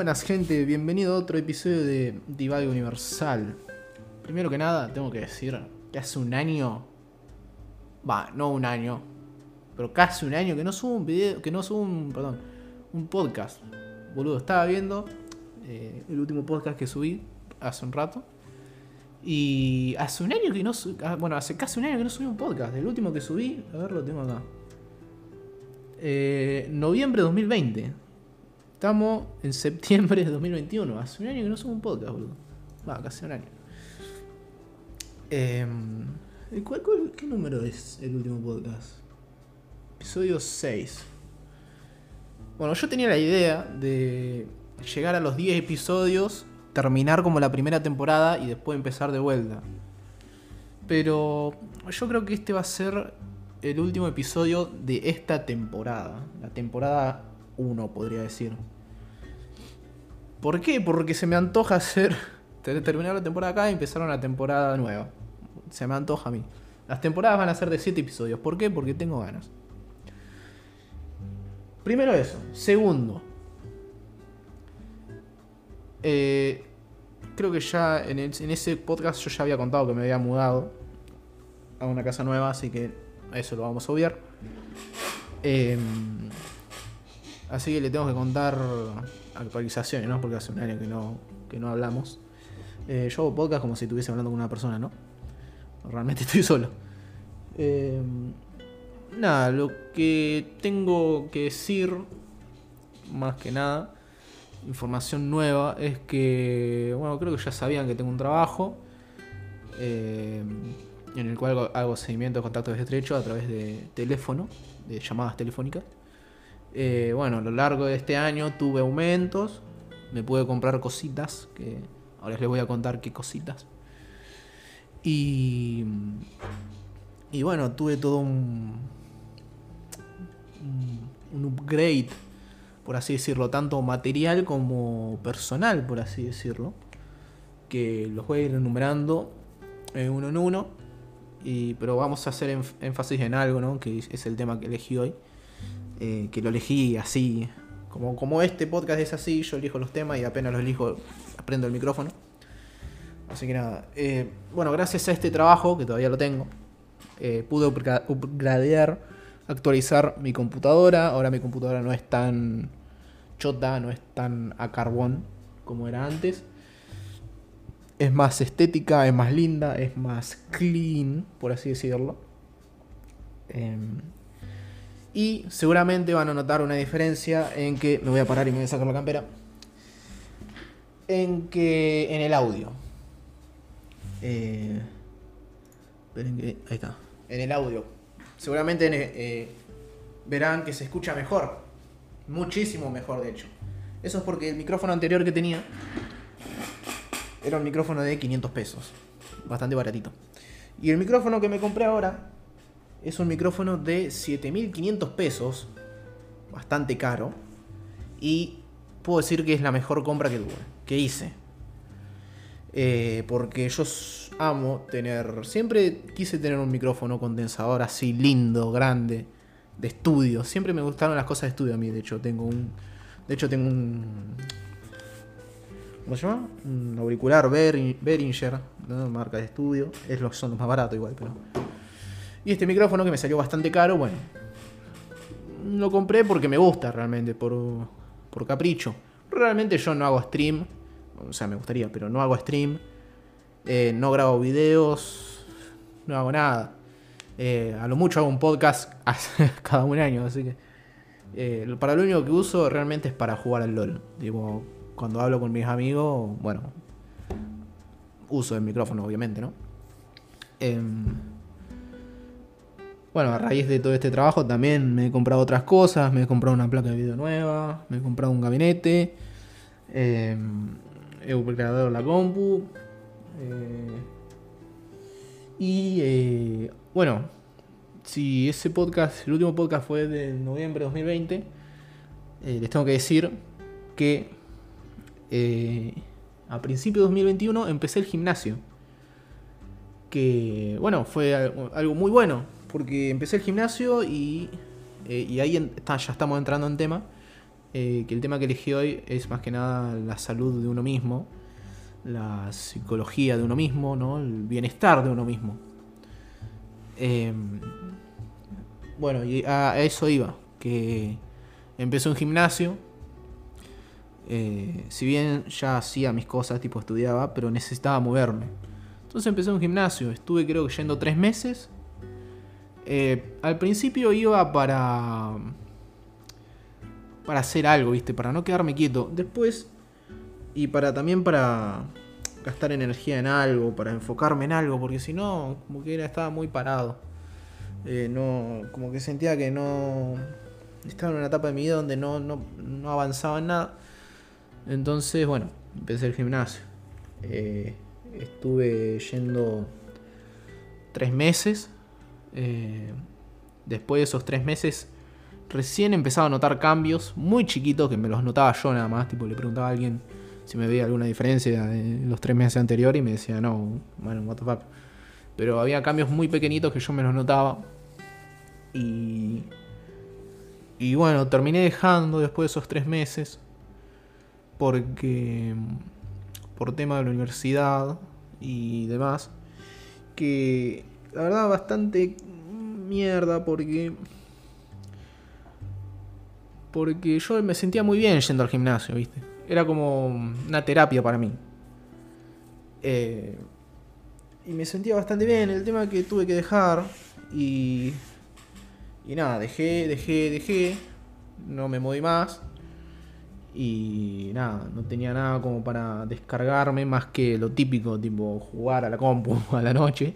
Buenas gente, bienvenido a otro episodio de Divague Universal. Primero que nada, tengo que decir que hace un año, va, no un año, pero casi un año que no subo un video, que no subo un, perdón, un podcast. Boludo, estaba viendo eh, el último podcast que subí hace un rato. Y hace un año que no subí, bueno, hace casi un año que no subí un podcast. El último que subí, a ver, lo tengo acá. Eh, noviembre de 2020. Estamos en septiembre de 2021. Hace un año que no subo un podcast, boludo. Va, casi un año. Eh, ¿cuál, cuál, qué número es el último podcast? Episodio 6. Bueno, yo tenía la idea de llegar a los 10 episodios, terminar como la primera temporada y después empezar de vuelta. Pero yo creo que este va a ser el último episodio de esta temporada. La temporada 1, podría decir. ¿Por qué? Porque se me antoja hacer. Terminar la temporada acá y empezar una temporada nueva. Se me antoja a mí. Las temporadas van a ser de 7 episodios. ¿Por qué? Porque tengo ganas. Primero eso. Segundo. Eh, creo que ya en, ese podcast yo ya había contado que me había mudado a una casa nueva, así que eso lo vamos a obviar. Eh, así que le tengo que contar actualizaciones, ¿no? Porque hace un año que no, que no hablamos. Eh, yo hago podcast como si estuviese hablando con una persona, ¿no? Realmente estoy solo. Eh, nada, lo que tengo que decir, más que nada, información nueva, es que, bueno, creo que ya sabían que tengo un trabajo eh, en el cual hago seguimiento de contactos estrechos a través de teléfono, de llamadas telefónicas. Eh, bueno, a lo largo de este año tuve aumentos, me pude comprar cositas, que ahora les voy a contar qué cositas. Y, y bueno, tuve todo un, un upgrade, por así decirlo, tanto material como personal, por así decirlo, que los voy a ir enumerando uno en uno, pero vamos a hacer énfasis en algo, ¿no? que es el tema que elegí hoy, eh, que lo elegí así, como, como este podcast es así, yo elijo los temas y apenas los elijo, aprendo el micrófono. Así que nada, eh, bueno, gracias a este trabajo, que todavía lo tengo, eh, pude upgradear actualizar mi computadora. Ahora mi computadora no es tan chota, no es tan a carbón como era antes. Es más estética, es más linda, es más clean, por así decirlo. Eh, y seguramente van a notar una diferencia en que. Me voy a parar y me voy a sacar la campera. En que. En el audio. Eh, esperen que. Ahí está. En el audio seguramente eh, verán que se escucha mejor. Muchísimo mejor, de hecho. Eso es porque el micrófono anterior que tenía era un micrófono de 500 pesos. Bastante baratito. Y el micrófono que me compré ahora es un micrófono de 7500 pesos. Bastante caro. Y puedo decir que es la mejor compra que tuve. Que hice. Eh, porque yo amo tener. Siempre quise tener un micrófono condensador así lindo, grande, de estudio. Siempre me gustaron las cosas de estudio a mí. De hecho, tengo un. De hecho, tengo un. ¿Cómo se llama? Un auricular Behringer, marca de estudio. Es lo, son los más baratos igual, pero. Y este micrófono que me salió bastante caro, bueno. Lo compré porque me gusta realmente, por, por capricho. Realmente yo no hago stream o sea, me gustaría, pero no hago stream, eh, no grabo videos, no hago nada. Eh, a lo mucho hago un podcast cada un año, así que... Eh, para lo único que uso realmente es para jugar al LOL. Digo, cuando hablo con mis amigos, bueno, uso el micrófono, obviamente, ¿no? Em, bueno, a raíz de todo este trabajo también me he comprado otras cosas. Me he comprado una placa de video nueva, me he comprado un gabinete. Eh, he upgradeado la compu. Eh, y eh, bueno, si ese podcast, el último podcast fue de noviembre de 2020, eh, les tengo que decir que a principios de 2021 empecé el gimnasio. Que bueno, fue algo muy bueno, porque empecé el gimnasio y, y ahí ya estamos entrando en tema. eh, que el tema que elegí hoy es más que nada la salud de uno mismo, la psicología de uno mismo, ¿no? el bienestar de uno mismo. Em, bueno, y a eso iba, que empecé un gimnasio. Eh, si bien ya hacía mis cosas, tipo estudiaba, pero necesitaba moverme. Entonces empecé un gimnasio, estuve creo que yendo tres meses. Eh, al principio iba para para hacer algo, ¿viste? Para no quedarme quieto. Después, y para también para gastar energía en algo, para enfocarme en algo, porque si no, como que era, estaba muy parado. Eh, no, como que sentía que no. Estaba en una etapa de mi vida donde no, no, no avanzaba en nada. Entonces, bueno, empecé el gimnasio. Eh, estuve yendo tres meses. Eh, después de esos tres meses recién empezaba a notar cambios muy chiquitos que me los notaba yo nada más. Tipo, le preguntaba a alguien si me veía alguna diferencia en los tres meses anteriores y me decía, no, bueno, what the fuck. Pero había cambios muy pequeñitos que yo me los notaba. Y. Y bueno, terminé dejando después de esos tres meses. Porque. Por tema de la universidad y demás. Que la verdad bastante mierda porque porque yo me sentía muy bien yendo al gimnasio, ¿viste? Era como una terapia para mí. Eh, y me sentía bastante bien. El tema que tuve que dejar y. Y nada, dejé, dejé, dejé. No me moví más. Y nada, no tenía nada como para descargarme más que lo típico, tipo jugar a la compu a la noche.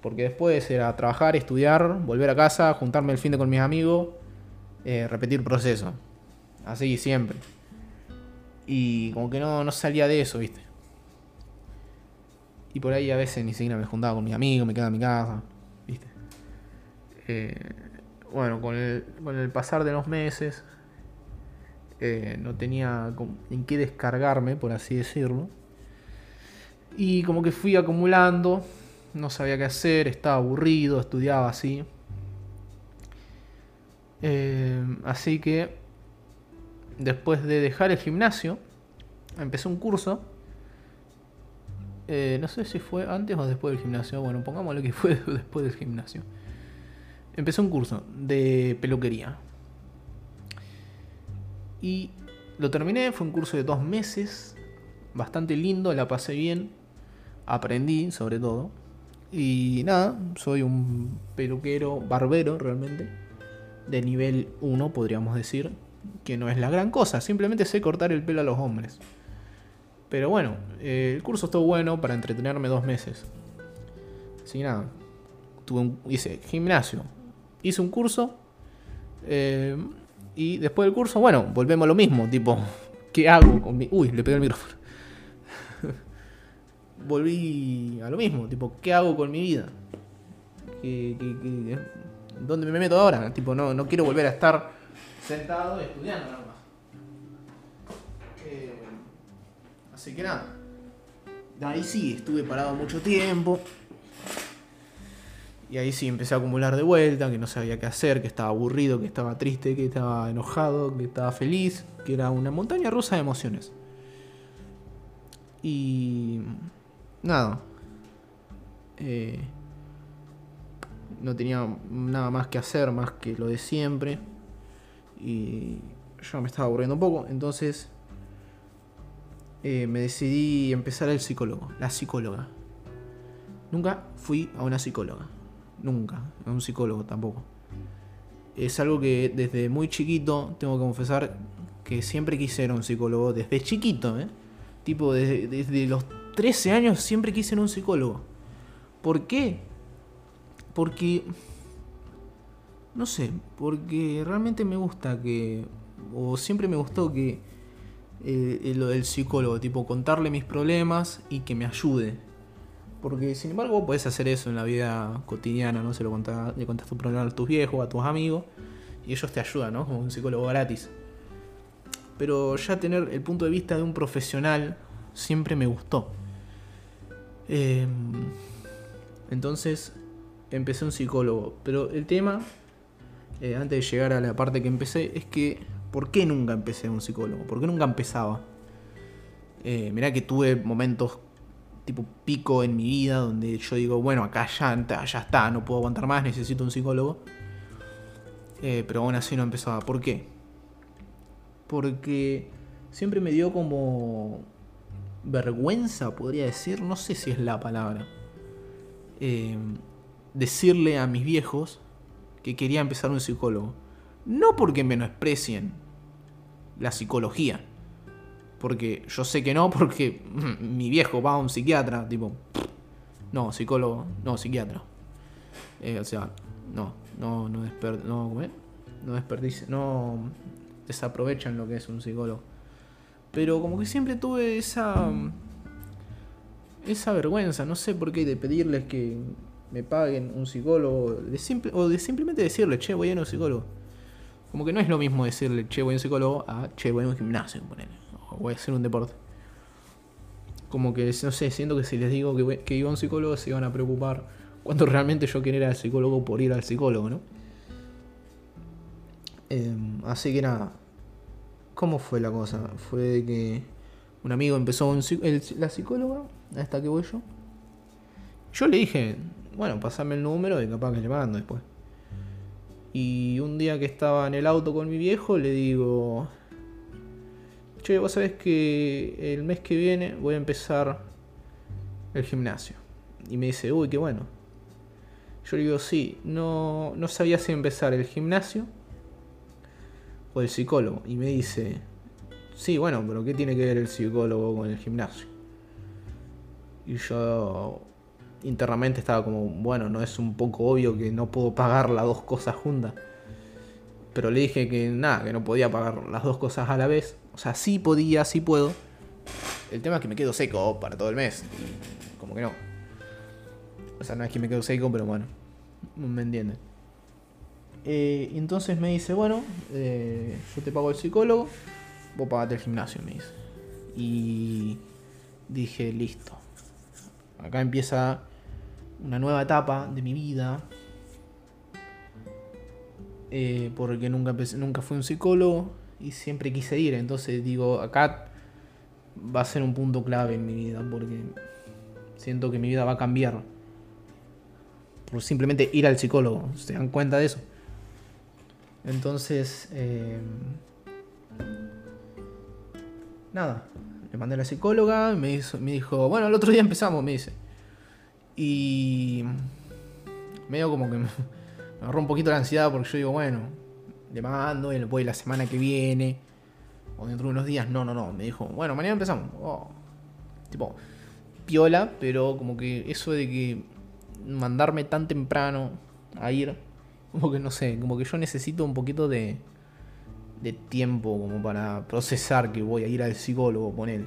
Porque después era trabajar, estudiar, volver a casa, juntarme el fin de con mis amigos eh, repetir proceso. Así siempre. Y como que no, no salía de eso, ¿viste? Y por ahí a veces ni siquiera me juntaba con mis amigos, me quedaba en mi casa, ¿viste? Eh, bueno, con el, con el pasar de los meses, eh, no tenía en qué descargarme, por así decirlo. Y como que fui acumulando, no sabía qué hacer, estaba aburrido, estudiaba así. Eh, así que después de dejar el gimnasio, empecé un curso. Eh, no sé si fue antes o después del gimnasio. Bueno, pongámosle que fue después del gimnasio. Empecé un curso de peluquería. Y lo terminé, fue un curso de dos meses. Bastante lindo, la pasé bien. Aprendí sobre todo. Y nada, soy un peluquero, barbero realmente de nivel 1, podríamos decir, que no es la gran cosa, simplemente sé cortar el pelo a los hombres. Pero bueno, eh, el curso estuvo bueno para entretenerme dos meses. Sin nada, hice gimnasio, hice un curso eh, y después del curso, bueno, volvemos a lo mismo, tipo, ¿qué hago con mi... Uy, le pegué el micrófono. Volví a lo mismo, tipo, ¿qué hago con mi vida? ¿Qué, qué, ¿dónde me meto ahora? Tipo, no, no quiero volver a estar sentado estudiando nada más. Eh, así que nada. Ahí sí, estuve parado mucho tiempo. Y ahí sí empecé a acumular de vuelta, que no sabía qué hacer, que estaba aburrido, que estaba triste, que estaba enojado, que estaba feliz, que era una montaña rusa de emociones. Y nada. Eh, no tenía nada más que hacer más que lo de siempre. Y yo me estaba aburriendo un poco. Entonces eh, me decidí empezar el psicólogo, la psicóloga. Nunca fui a una psicóloga. Nunca. A un psicólogo tampoco. Es algo que desde muy chiquito, tengo que confesar, que siempre quise ser un psicólogo. Desde chiquito, ¿eh? Tipo, desde, desde los 13 años siempre quise ser un psicólogo. ¿Por qué? Porque... No sé, porque realmente me gusta que... O siempre me gustó que... Eh, lo del psicólogo, tipo contarle mis problemas y que me ayude. Porque sin embargo puedes hacer eso en la vida cotidiana, ¿no? Se lo contás, le contás tu problema a tus viejos, a tus amigos, y ellos te ayudan, ¿no? Como un psicólogo gratis. Pero ya tener el punto de vista de un profesional siempre me gustó. Em, entonces empecé un psicólogo. Pero el tema, eh, antes de llegar a la parte que empecé, es que ¿Por qué nunca empecé un psicólogo? ¿Por qué nunca empezaba? Eh, mirá que tuve momentos tipo pico en mi vida donde yo digo, bueno, acá ya, ya está, no puedo aguantar más, necesito un psicólogo. Eh, pero aún así no empezaba. ¿Por qué? Porque siempre me dio como vergüenza, podría decir, no sé si es la palabra, eh, decirle a mis viejos que quería empezar un psicólogo. No porque menosprecien la psicología, porque yo sé que no, porque mi viejo va a un psiquiatra, tipo, no, psicólogo, no, psiquiatra. Eh, o sea, no, no, no, desper, no, no desperdicien, no desaprovechan lo que es un psicólogo. Pero como que siempre tuve esa esa vergüenza, no sé por qué, de pedirles que me paguen un psicólogo, o de simplemente decirle, che, voy a un psicólogo. Como que no es lo mismo decirle, che, voy a un psicólogo, a che, voy a un gimnasio, o voy a hacer un deporte. Como que, no sé, siento que si les digo que, que iba a un psicólogo se iban a preocupar cuando realmente yo quería ir al psicólogo por ir al psicólogo, ¿no? Em, así que nada, ¿cómo fue la cosa? Fue de que un amigo empezó la psicóloga, hasta que voy yo. Yo le dije, bueno, pasame el número y capaz que le mando después. Y un día que estaba en el auto con mi viejo, le digo, che, vos sabés que el mes que viene voy a empezar el gimnasio. Y me dice, uy, qué bueno. Yo le digo, sí, no, no sabía si empezar el gimnasio o el psicólogo. Y me dice, sí, bueno, pero ¿qué tiene que ver el psicólogo con el gimnasio? Y yo internamente estaba como, bueno, no es un poco obvio que no puedo pagar las dos cosas juntas. Pero le dije que nada, que no podía pagar las dos cosas a la vez. O sea, sí podía, sí puedo. El tema es que me quedo seco para todo el mes. como que no. O sea, no es que me quedo seco, pero bueno. Me entienden. Eh, entonces me dice, bueno, eh, yo te pago el psicólogo, vos pagate el gimnasio, me dice. Y dije, listo. Acá empieza una nueva etapa de mi vida. Eh, porque nunca, nunca fui un psicólogo y siempre quise ir. Entonces digo, acá va a ser un punto clave en mi vida porque siento que mi vida va a cambiar. Por simplemente ir al psicólogo. ¿Se dan cuenta de eso? Entonces, eh, nada, le mandé a la psicóloga, me, me dijo, bueno, el otro día empezamos, me dice. Y medio como que me, agarró un poquito la ansiedad porque yo digo, bueno, le mando y le voy la semana que viene o dentro de unos días. No, no, no. Me dijo, bueno, mañana empezamos. Oh, tipo, piola, pero como que eso de que mandarme tan temprano a ir, como que no sé, como que yo necesito un poquito de, de tiempo como para procesar que voy a ir al psicólogo, él.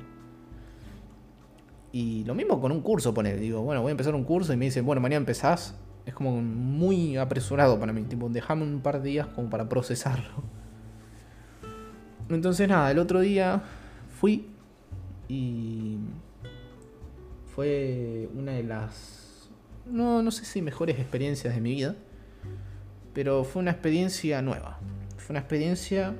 Y lo mismo con un curso, poner. Digo, bueno, voy a empezar un curso y me dicen, bueno, mañana empezás. Es como muy apresurado para mí. Tipo, déjame un par de días como para procesarlo. Entonces, nada, el otro día fui y fue una de las, no, no sé si mejores experiencias de mi vida, pero fue una experiencia nueva. Fue una experiencia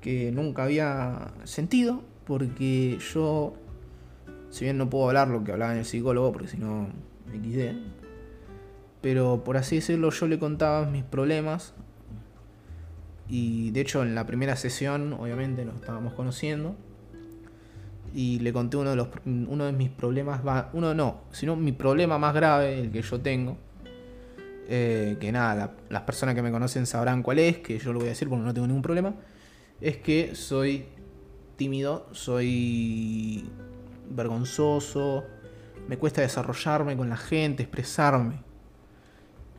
que nunca había sentido porque yo, si bien no puedo hablar lo que hablaba en el psicólogo, porque si no me quité, pero por así decirlo, yo le contaba mis problemas. Y de hecho, en la primera sesión, obviamente, nos estábamos conociendo. Y le conté uno de, los, uno de mis problemas, uno no, sino mi problema más grave, el que yo tengo. Eh, que nada, las personas que me conocen sabrán cuál es, que yo lo voy a decir porque no tengo ningún problema. Es que soy tímido, soy vergonzoso, me cuesta desarrollarme con la gente, expresarme.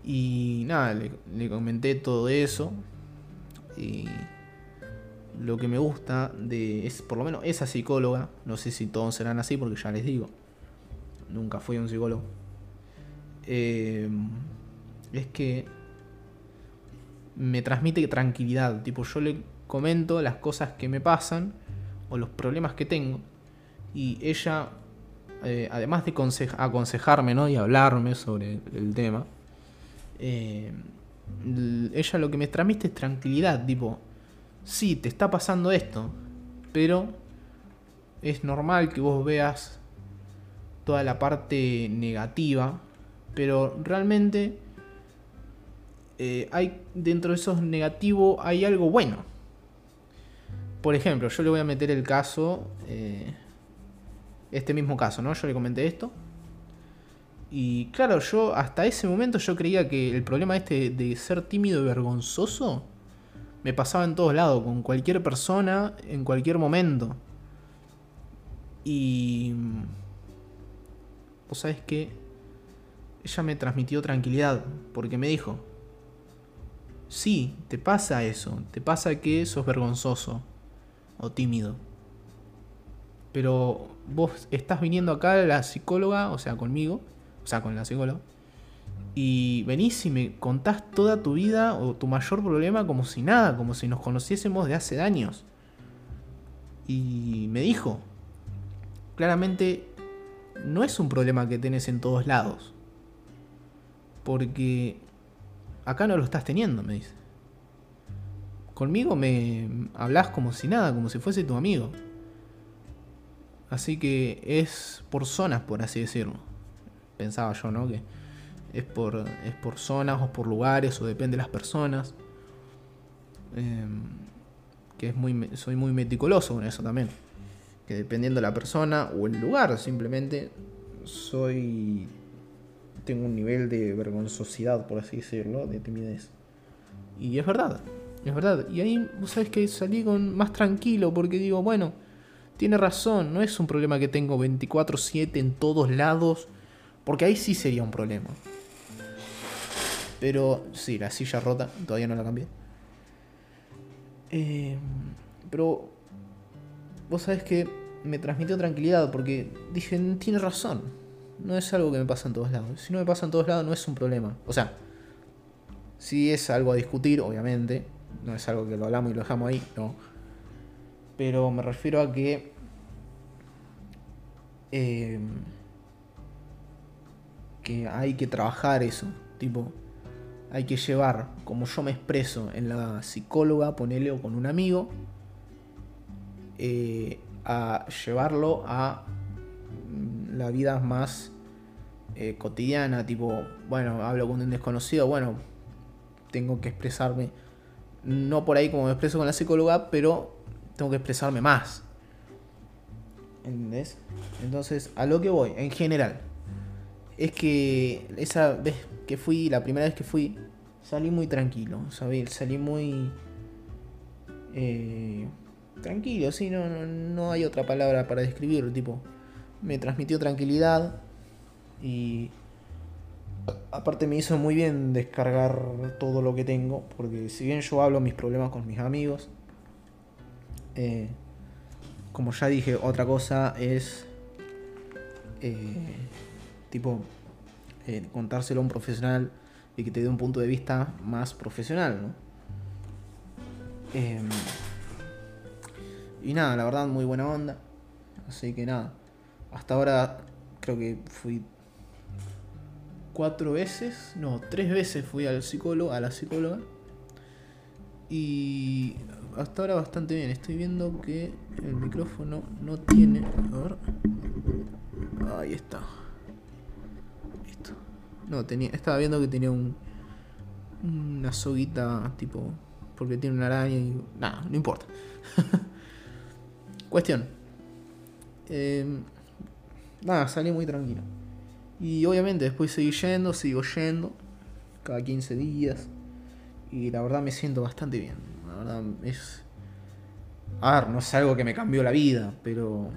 Y nada, le, comenté todo eso. Y lo que me gusta de es por lo menos esa psicóloga, no sé si todos serán así porque ya les digo, nunca fui un psicólogo. Eh, es que me transmite tranquilidad, tipo yo le comento las cosas que me pasan o los problemas que tengo. Y ella, eh, además de aconsejarme ¿no? y hablarme sobre el tema, eh, ella lo que me transmite es tranquilidad, tipo, sí, te está pasando esto, pero es normal que vos veas toda la parte negativa, pero realmente eh, hay dentro de esos negativos hay algo bueno. Por ejemplo, yo le voy a meter el caso, eh, este mismo caso, ¿no? Yo le comenté esto. Y claro, yo hasta ese momento yo creía que el problema este de ser tímido y vergonzoso me pasaba en todos lados, con cualquier persona, en cualquier momento. Y... Vos sabés que ella me transmitió tranquilidad, porque me dijo, sí, te pasa eso, te pasa que sos vergonzoso o tímido. Pero vos estás viniendo acá a la psicóloga, o sea, conmigo, o sea, con la psicóloga, y venís y me contás toda tu vida o tu mayor problema como si nada, como si nos conociésemos de hace años. Y me dijo, claramente no es un problema que tenés en todos lados. Porque acá no lo estás teniendo, me dice. Conmigo me hablas como si nada, como si fuese tu amigo. Así que es por zonas, por así decirlo. Pensaba yo, ¿no? Que es por, es por zonas o por lugares o depende de las personas. Em, que es muy, soy muy meticuloso con eso también. Que dependiendo de la persona o el lugar, simplemente soy. Tengo un nivel de vergonzosidad, por así decirlo, de timidez. Y es verdad, es verdad. Y ahí, vos sabés que salí con más tranquilo porque digo, bueno, tiene razón, no es un problema que tengo 24/7 en todos lados, porque ahí sí sería un problema. Pero sí, la silla rota, todavía no la cambié. Eh, pero vos sabés que me transmitió tranquilidad porque dije, tiene razón. No es algo que me pasa en todos lados. Si no me pasa en todos lados, no es un problema. O sea, si es algo a discutir, obviamente, no es algo que lo hablamos y lo dejamos ahí, no. Pero me refiero a que. Eh, que hay que trabajar eso. Tipo, hay que llevar, como yo me expreso en la psicóloga, ponele con un amigo, eh, a llevarlo a mm, la vida más eh, cotidiana, tipo, bueno, hablo con un desconocido, bueno, tengo que expresarme no por ahí como me expreso con la psicóloga, pero tengo que expresarme más. ¿Entendés? Entonces, a lo que voy, en general, es que esa vez que fui, la primera vez que fui, salí muy tranquilo, ¿sabes? Salí muy... Eh, tranquilo, sí, no, no, no hay otra palabra para describirlo, tipo, me transmitió tranquilidad y aparte me hizo muy bien descargar todo lo que tengo, porque si bien yo hablo mis problemas con mis amigos, eh, como ya dije, otra cosa es eh, tipo eh, contárselo a un profesional y que te dé un punto de vista más profesional, ¿no? Em, y nada, la verdad, muy buena onda. Así que nada, hasta ahora creo que fui cuatro veces, no, tres veces fui al psicólogo, a la psicóloga. Y hasta ahora bastante bien. Estoy viendo que el micrófono no tiene. A ver. Ahí está. Listo. No, tenía. Estaba viendo que tenía un. Una soguita tipo. Porque tiene una araña y. Nada, no importa. Cuestión. Eh, nada, salí muy tranquilo. Y obviamente después seguí yendo, sigo yendo, cada 15 días. Y la verdad me siento bastante bien. La verdad es... A ver, no es algo que me cambió la vida, pero...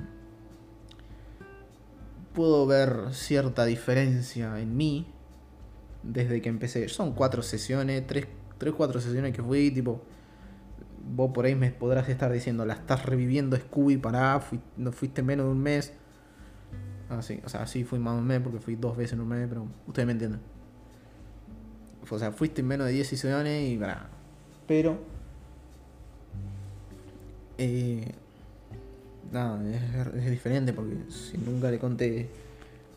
Puedo ver cierta diferencia en mí desde que empecé. Son cuatro sesiones, tres, tres, cuatro sesiones que fui, tipo... Vos por ahí me podrás estar diciendo, la estás reviviendo Scooby, para no fuiste menos de un mes. Ah, sí, o sea, sí fui más un mes porque fui dos veces en un mes, pero ustedes me entienden. O sea, fuiste en menos de 10 sesiones y para. Pero. Eh, nada, es, diferente porque si nunca le conté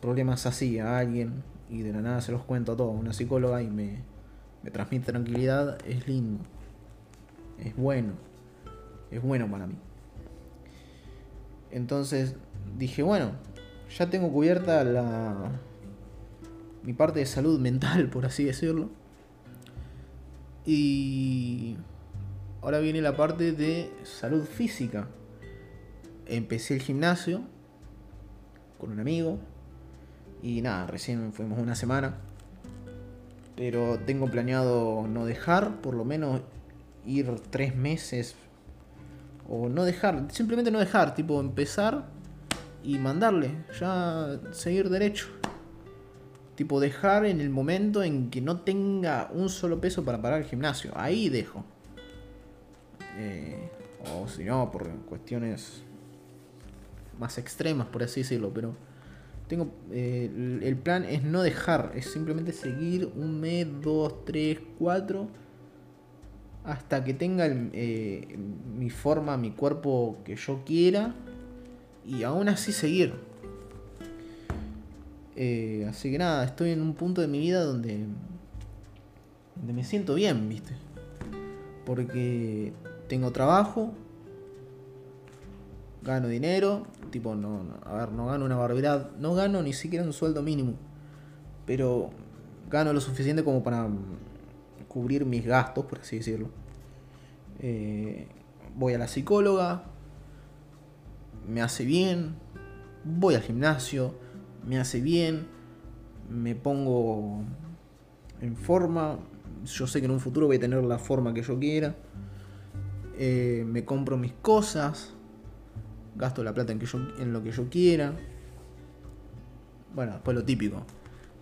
problemas así a alguien y de la nada se los cuento a todos, una psicóloga y me, me transmite tranquilidad, es lindo. Es bueno. Es bueno para mí. Entonces dije, bueno, ya tengo cubierta la mi parte de salud mental, por así decirlo. Y ahora viene la parte de salud física. Empecé el gimnasio con un amigo. Y nada, recién fuimos una semana. Pero tengo planeado no dejar, por lo menos ir tres meses. O no dejar, simplemente no dejar, tipo empezar y mandarle, ya seguir derecho. Tipo dejar en el momento en que no tenga un solo peso para parar el gimnasio. Ahí dejo. Eh, o si no, por cuestiones más extremas, por así decirlo. Pero tengo eh, el plan es no dejar, es simplemente seguir un mes, dos, tres, cuatro, hasta que tenga eh, mi forma, mi cuerpo que yo quiera, y aún así seguir. Eh, así que nada, estoy en un punto de mi vida donde, donde me siento bien, ¿viste? Porque tengo trabajo, gano dinero, tipo, no, a ver, no gano una barbaridad, no gano ni siquiera un sueldo mínimo, pero gano lo suficiente como para cubrir mis gastos, por así decirlo. Eh, voy a la psicóloga, me hace bien, voy al gimnasio, me hace bien, me pongo en forma, yo sé que en un futuro voy a tener la forma que yo quiera, eh, me compro mis cosas, gasto la plata en, que yo, en lo que yo quiera. Bueno, después lo típico.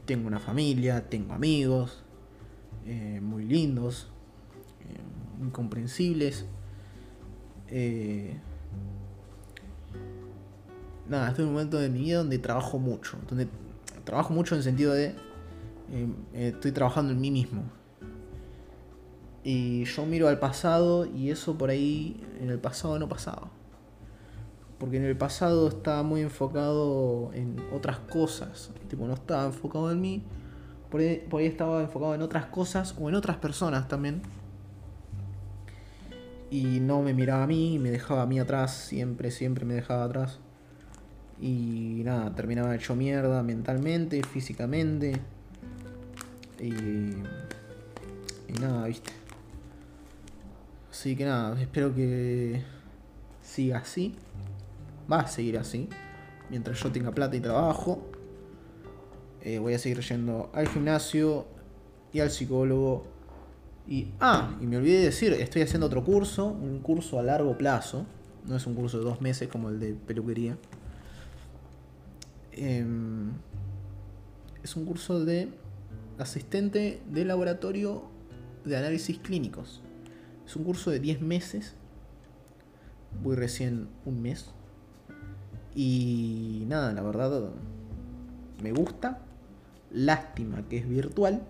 Tengo una familia, tengo amigos, eh, muy lindos, eh, muy comprensibles. Eh, nada, estoy en un momento de mi vida donde trabajo mucho. Donde trabajo mucho en el sentido de estoy trabajando en mí mismo. Y yo miro al pasado y eso por ahí en el pasado no pasaba porque en el pasado estaba muy enfocado en otras cosas, tipo no estaba enfocado en mí, por ahí, estaba enfocado en otras cosas o en otras personas también. Y no me miraba a mí, me dejaba a mí atrás, siempre, siempre me dejaba atrás. Y nada, terminaba hecho mierda mentalmente, físicamente. Y, y nada, viste. Así que nada, espero que siga así va a seguir así. Mientras yo tenga plata y trabajo. Eh, voy a seguir yendo al gimnasio y al psicólogo. Y. Ah, y me olvidé de decir, estoy haciendo otro curso, un curso a largo plazo. No es un curso de dos meses como el de peluquería. Em, es un curso de asistente de laboratorio de análisis clínicos. Es un curso de 10 meses. Voy recién un mes. Y nada, la verdad me gusta. Lástima que es virtual.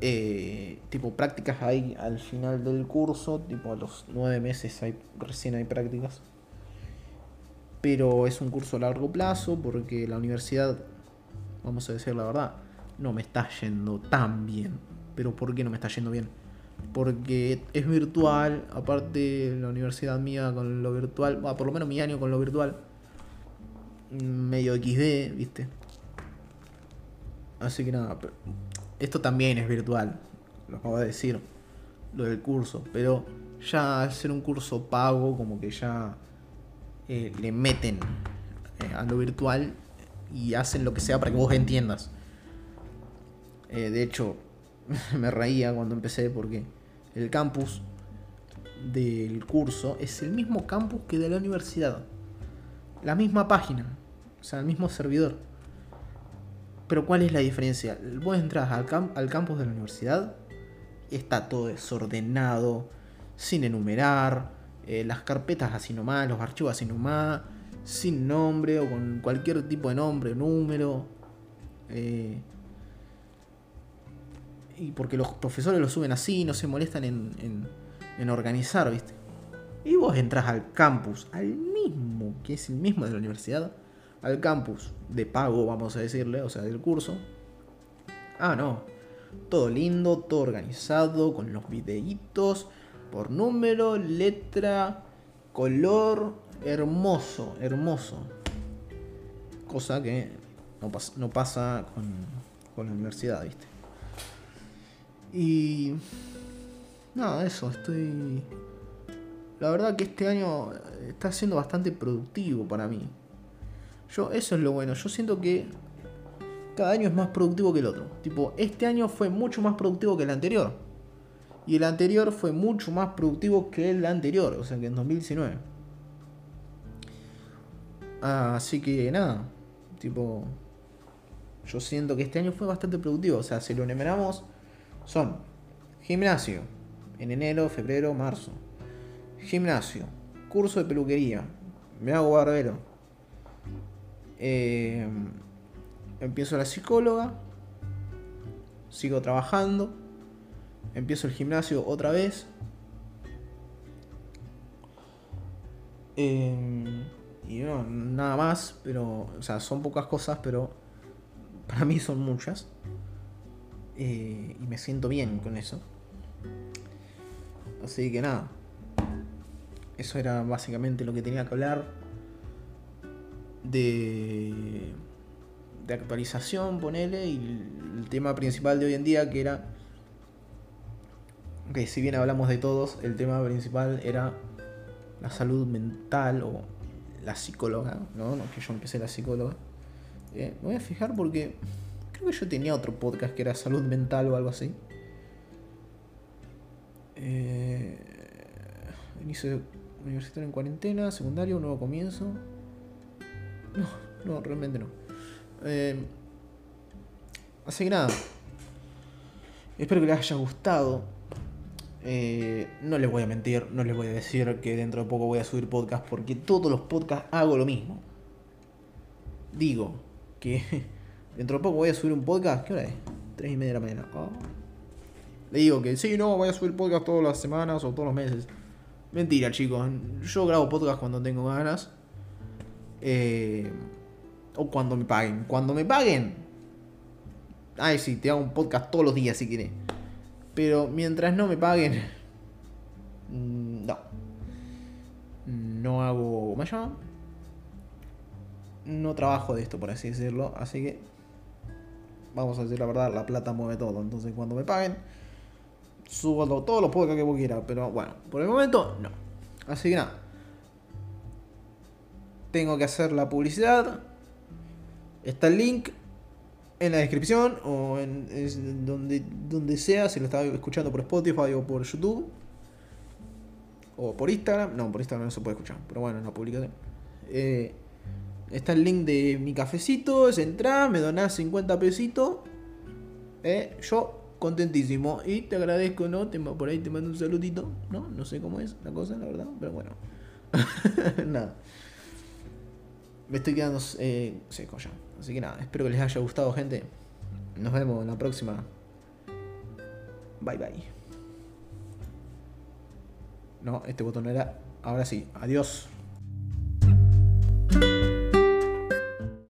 Eh, tipo prácticas hay al final del curso, tipo a los nueve meses hay, recién hay prácticas. Pero es un curso a largo plazo porque la universidad, vamos a decir la verdad, no me está yendo tan bien. Pero ¿por qué no me está yendo bien? porque es virtual, aparte la universidad mía con lo virtual, por lo menos mi año con lo virtual, medio XD, ¿viste? Así que nada, esto también es virtual, lo acabo de decir, lo del curso, pero ya al ser un curso pago, como que ya eh, le meten eh, a lo virtual y hacen lo que sea para que vos entiendas. Eh, de hecho, me reía cuando empecé porque el campus del curso es el mismo campus que de la universidad. La misma página, o sea, el mismo servidor. Pero ¿cuál es la diferencia? Vos entras al, al campus de la universidad está todo desordenado, sin enumerar, eh, las carpetas así nomás, los archivos así nomás, sin nombre o con cualquier tipo de nombre, número. Eh, y porque los profesores lo suben así, no se molestan en, en, organizar, ¿viste? Y vos entras al campus, al mismo, que es el mismo de la universidad, al campus de pago, vamos a decirle, o sea, del curso. Ah, no. Todo lindo, todo organizado, con los videitos, por número, letra, color, hermoso, hermoso. Cosa que no, no pasa con, con la universidad, ¿viste? Y... Nada, eso, estoy... La verdad que este año está siendo bastante productivo para mí. Yo, eso es lo bueno. Yo siento que cada año es más productivo que el otro. Tipo, este año fue mucho más productivo que el anterior. Y el anterior fue mucho más productivo que el anterior, o sea que en 2019. Así que nada, tipo, yo siento que este año fue bastante productivo. O sea, si lo enumeramos, son gimnasio en enero, febrero, marzo. Gimnasio, curso de peluquería, me hago barbero eh, empiezo la psicóloga, sigo trabajando, empiezo el gimnasio otra vez. Eh, y no, nada más, pero, o sea, son pocas cosas, pero para mí son muchas. Eh, y me siento bien con eso. Así que nada. Eso era básicamente lo que tenía que hablar de, de actualización, ponele, y el tema principal de hoy en día que era, que si bien hablamos de todos, el tema principal era la salud mental o la psicóloga, ¿no? no que yo empecé la psicóloga. Eh, me voy a fijar porque creo que yo tenía otro podcast que era salud mental o algo así. Eh, inicio universitario en cuarentena, secundario, nuevo comienzo. No, no, realmente no. Eh, así que nada. Espero que les haya gustado. Eh, no les voy a mentir, no les voy a decir que dentro de poco voy a subir podcast porque todos los podcasts hago lo mismo. Digo que dentro de poco voy a subir un podcast. ¿Qué hora es? 3 y media de la mañana. Ah. Le digo que sí, no, voy a subir podcast todas las semanas o todos los meses. Mentira, chicos. Yo grabo podcast cuando tengo ganas. Eh, o cuando me paguen. Cuando me paguen. Ay, sí, te hago un podcast todos los días si quieres. Pero mientras no me paguen. Mm, no. No hago. ¿Cómo se llama? No trabajo de esto, por así decirlo. Así que. Vamos a decir la verdad, la plata mueve todo. Entonces cuando me paguen. Subo todos los podcasts que vos quieras. Pero bueno, por el momento no. Así que nada tengo que hacer la publicidad. Está el link en la descripción o en, donde, donde sea, si lo estaba escuchando por Spotify o por YouTube. O por Instagram. No, por Instagram no se puede escuchar, pero bueno, en la publicación. Eh, está el link de mi cafecito, es entrar, me donás 50 pesitos. Eh, yo contentísimo. Y te agradezco, ¿no? Te, por ahí te mando un saludito, ¿no? No sé cómo es la cosa, la verdad, pero bueno. Nada me estoy quedando eh, seco ya. Así que nada, espero que les haya gustado, gente. Nos vemos en la próxima. Bye bye. No, este botón era. Ahora sí, adiós.